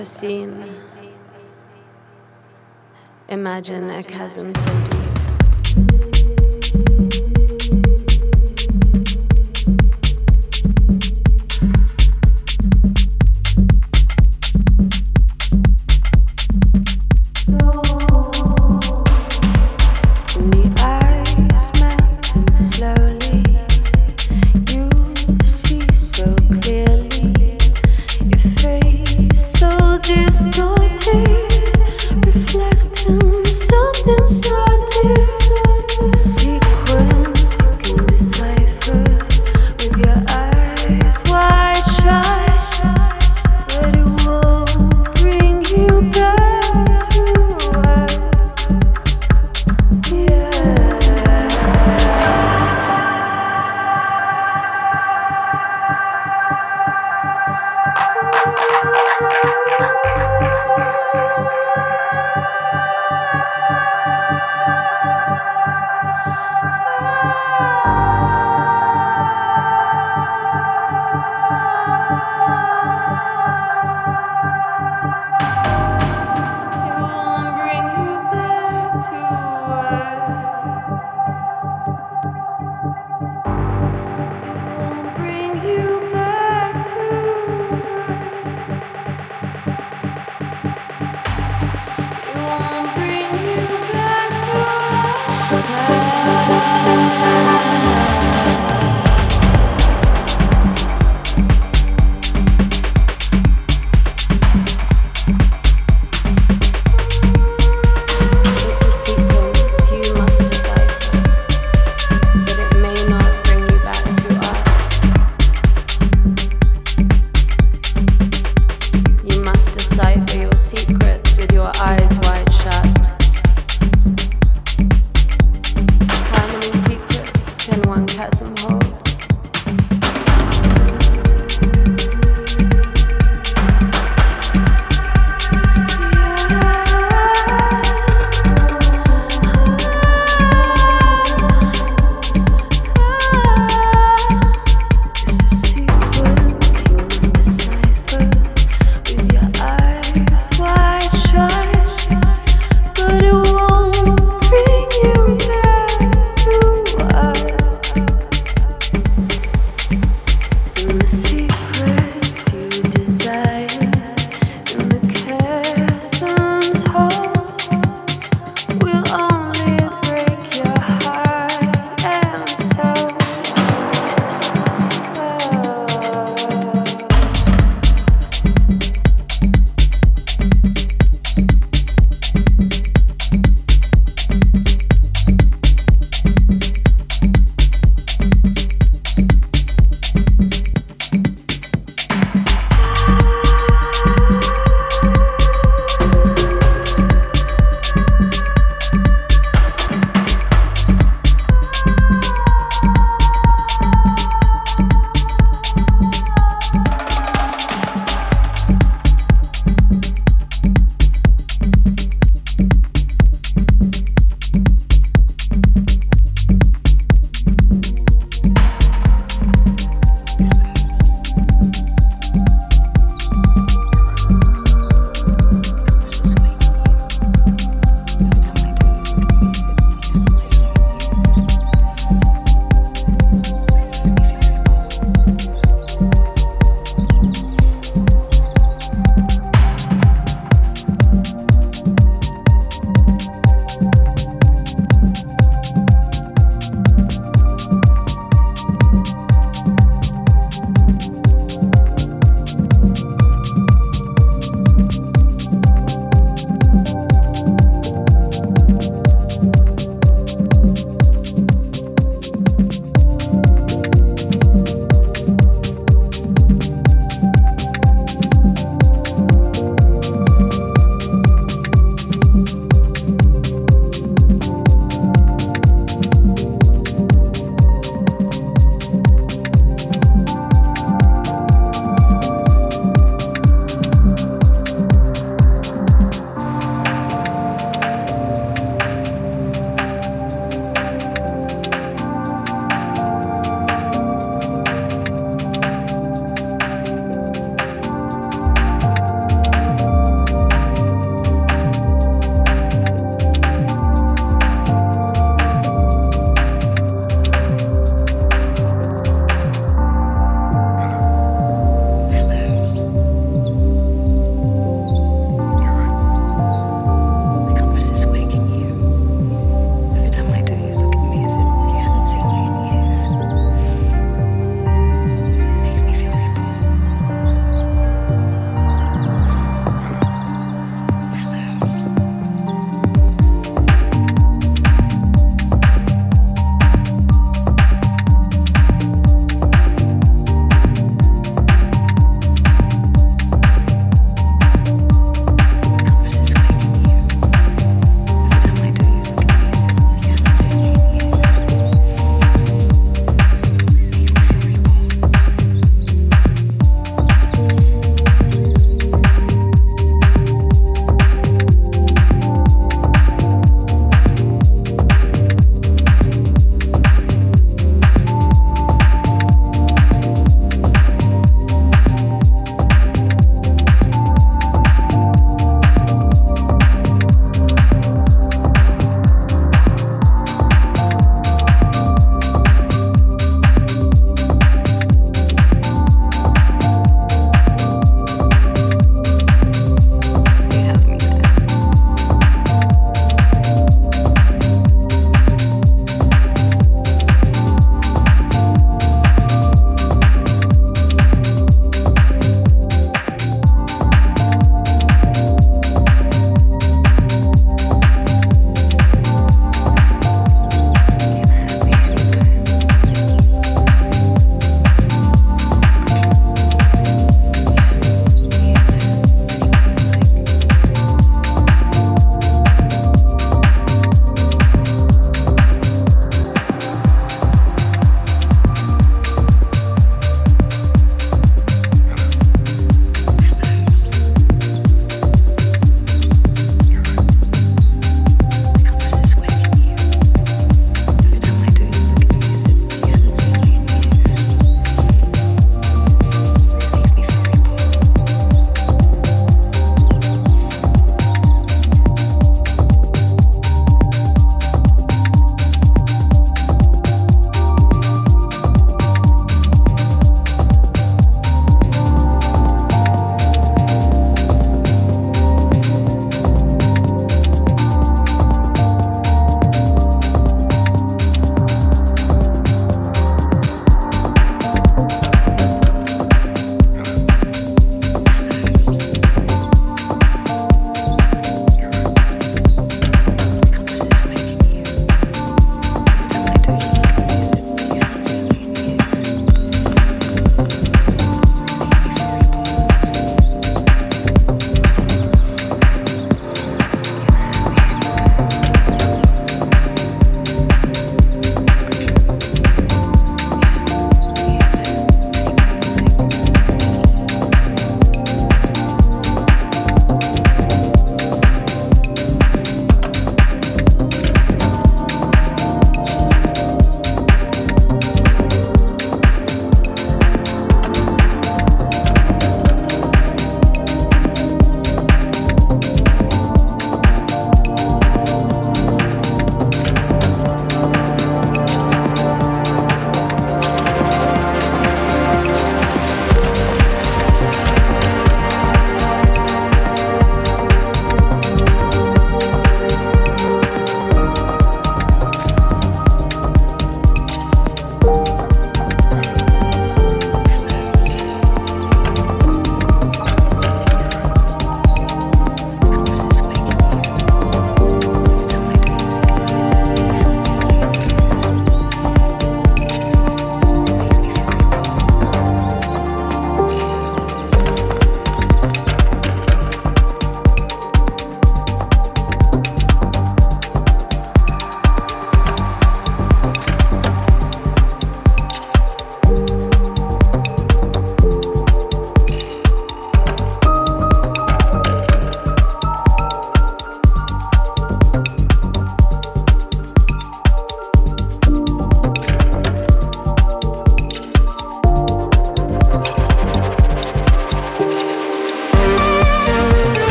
ever seen. Imagine a chasm so deep.